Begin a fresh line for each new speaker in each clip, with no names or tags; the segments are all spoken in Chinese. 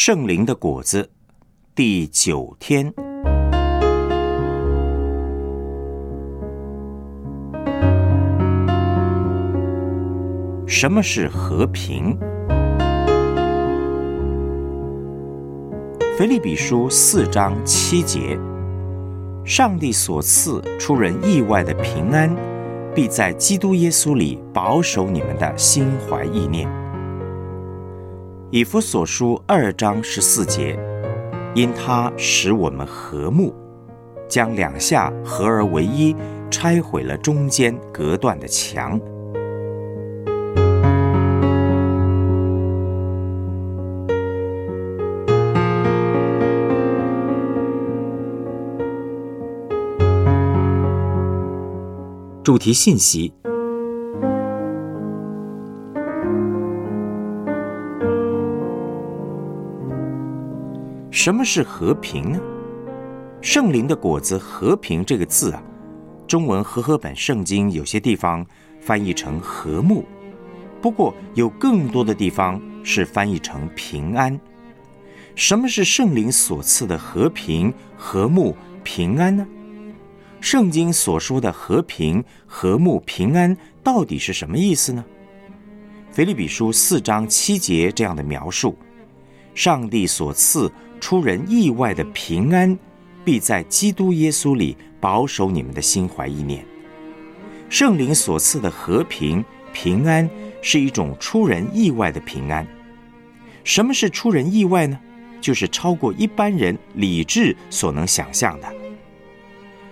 圣灵的果子，第九天。什么是和平？腓立比书四章七节：上帝所赐出人意外的平安，必在基督耶稣里保守你们的心怀意念。以弗所书二章十四节：因他使我们和睦，将两下合而为一，拆毁了中间隔断的墙。主题信息：什么是和平呢？圣灵的果子“和平”这个字啊，中文和合本圣经有些地方翻译成和睦，不过有更多的地方是翻译成平安。什么是圣灵所赐的和平、和睦、平安呢？圣经所说的和平、和睦、平安，到底是什么意思呢？腓立比书四章七节这样的描述：上帝所赐出人意外的平安，必在基督耶稣里保守你们的心怀意念。圣灵所赐的和平、平安，是一种出人意外的平安。什么是出人意外呢？就是超过一般人理智所能想象的。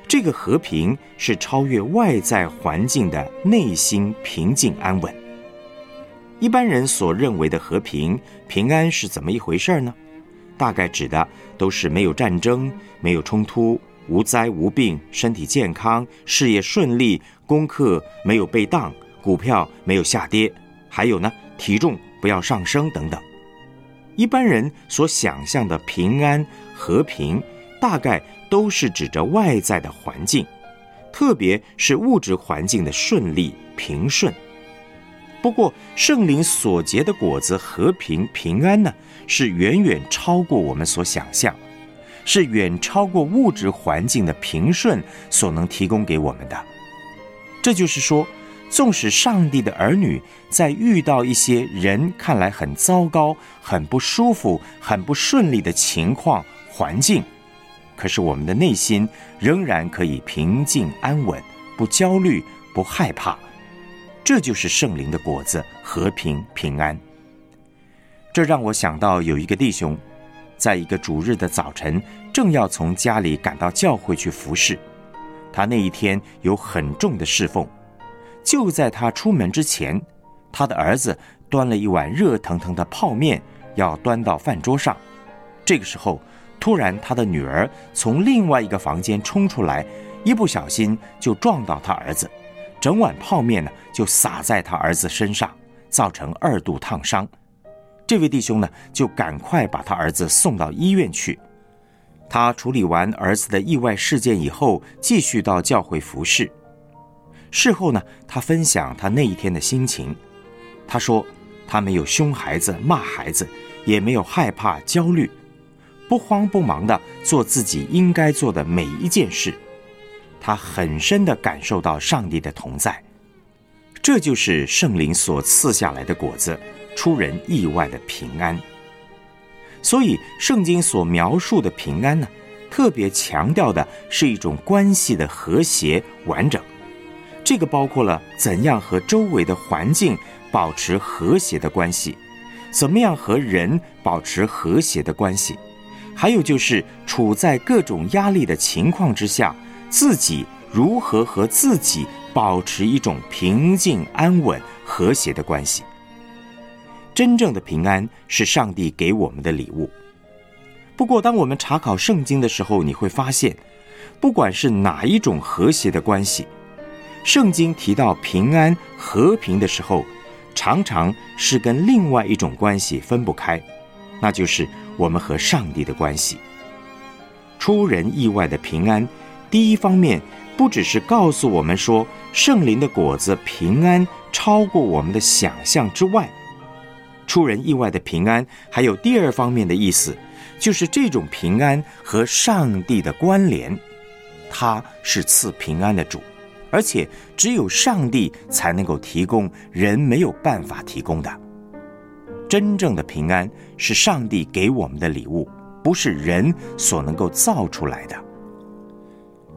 这个和平是超越外在环境的内心平静安稳。一般人所认为的和平平安是怎么一回事呢？大概指的都是没有战争、没有冲突、无灾无病、身体健康、事业顺利、功课没有被当、股票没有下跌，还有呢，体重不要上升等等。一般人所想象的平安和平，大概。都是指着外在的环境，特别是物质环境的顺利平顺。不过，圣灵所结的果子和平平安呢，是远远超过我们所想象，是远超过物质环境的平顺所能提供给我们的。这就是说，纵使上帝的儿女在遇到一些人看来很糟糕、很不舒服、很不顺利的情况环境，可是我们的内心仍然可以平静安稳，不焦虑，不害怕。这就是圣灵的果子——和平平安。这让我想到有一个弟兄，在一个主日的早晨，正要从家里赶到教会去服侍。他那一天有很重的侍奉，就在他出门之前，他的儿子端了一碗热腾腾的泡面要端到饭桌上。这个时候。突然，他的女儿从另外一个房间冲出来，一不小心就撞到他儿子，整碗泡面呢就洒在他儿子身上，造成二度烫伤。这位弟兄呢就赶快把他儿子送到医院去。他处理完儿子的意外事件以后，继续到教会服侍。事后呢，他分享他那一天的心情。他说：“他没有凶孩子、骂孩子，也没有害怕、焦虑。”不慌不忙的做自己应该做的每一件事，他很深的感受到上帝的同在，这就是圣灵所赐下来的果子，出人意外的平安。所以，圣经所描述的平安呢，特别强调的是一种关系的和谐完整，这个包括了怎样和周围的环境保持和谐的关系，怎么样和人保持和谐的关系。还有就是处在各种压力的情况之下，自己如何和自己保持一种平静、安稳、和谐的关系。真正的平安是上帝给我们的礼物。不过，当我们查考圣经的时候，你会发现，不管是哪一种和谐的关系，圣经提到平安、和平的时候，常常是跟另外一种关系分不开，那就是。我们和上帝的关系，出人意外的平安。第一方面，不只是告诉我们说圣灵的果子平安超过我们的想象之外，出人意外的平安，还有第二方面的意思，就是这种平安和上帝的关联。他是赐平安的主，而且只有上帝才能够提供，人没有办法提供的。真正的平安是上帝给我们的礼物，不是人所能够造出来的。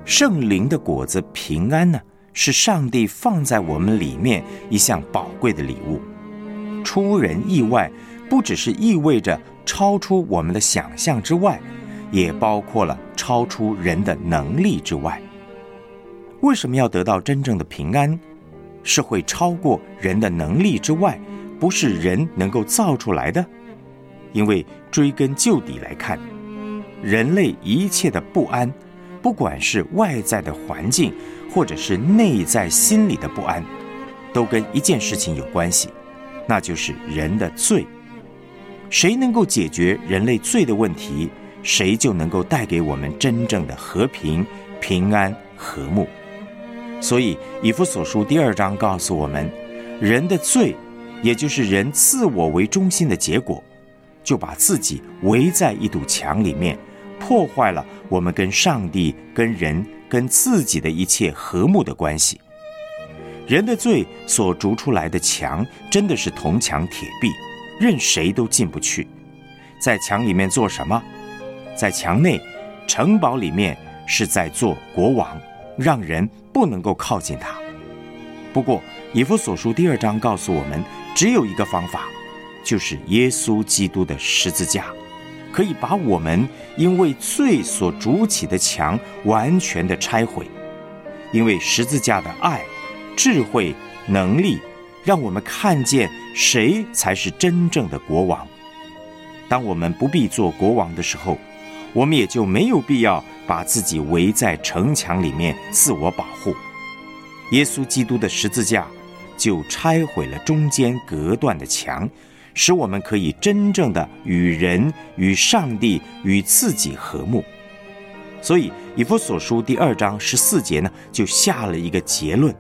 圣灵的果子平安呢，是上帝放在我们里面一项宝贵的礼物。出人意外，不只是意味着超出我们的想象之外，也包括了超出人的能力之外。为什么要得到真正的平安？是会超过人的能力之外，不是人能够造出来的。因为追根究底来看，人类一切的不安，不管是外在的环境，或者是内在心理的不安，都跟一件事情有关系。那就是人的罪，谁能够解决人类罪的问题，谁就能够带给我们真正的和平、平安、和睦。所以，以弗所书第二章告诉我们，人的罪，也就是人自我为中心的结果，就把自己围在一堵墙里面，破坏了我们跟上帝、跟人、跟自己的一切和睦的关系。人的罪所筑出来的墙，真的是铜墙铁壁，任谁都进不去。在墙里面做什么？在墙内，城堡里面是在做国王，让人不能够靠近他。不过，以弗所书第二章告诉我们，只有一个方法，就是耶稣基督的十字架，可以把我们因为罪所筑起的墙完全的拆毁。因为十字架的爱。智慧能力，让我们看见谁才是真正的国王。当我们不必做国王的时候，我们也就没有必要把自己围在城墙里面自我保护。耶稣基督的十字架就拆毁了中间隔断的墙，使我们可以真正的与人、与上帝、与自己和睦。所以，以弗所书第二章十四节呢，就下了一个结论。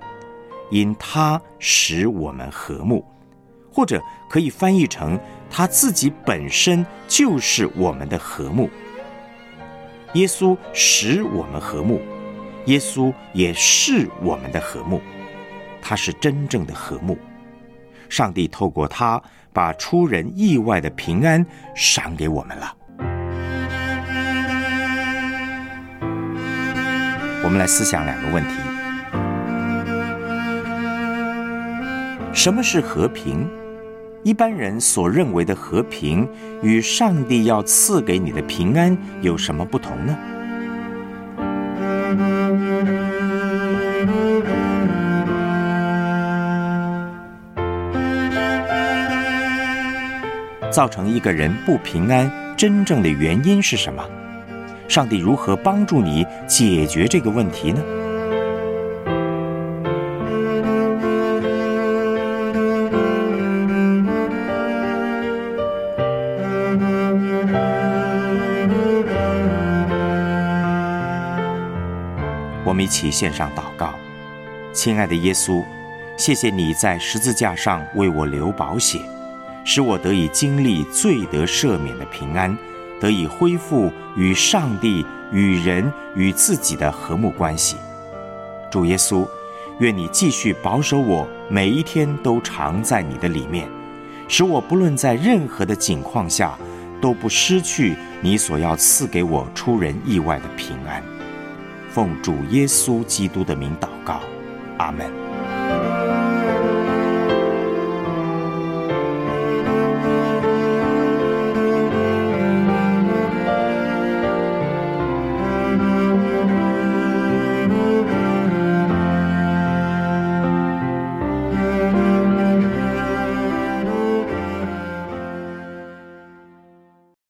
因他使我们和睦，或者可以翻译成他自己本身就是我们的和睦。耶稣使我们和睦，耶稣也是我们的和睦，他是真正的和睦。上帝透过他把出人意外的平安赏给我们了。我们来思想两个问题。什么是和平？一般人所认为的和平，与上帝要赐给你的平安有什么不同呢？造成一个人不平安，真正的原因是什么？上帝如何帮助你解决这个问题呢？我们一起献上祷告，亲爱的耶稣，谢谢你在十字架上为我流宝血，使我得以经历罪得赦免的平安，得以恢复与上帝、与人、与自己的和睦关系。主耶稣，愿你继续保守我，每一天都常在你的里面，使我不论在任何的境况下，都不失去你所要赐给我出人意外的平安。奉主耶稣基督的名祷告，阿门。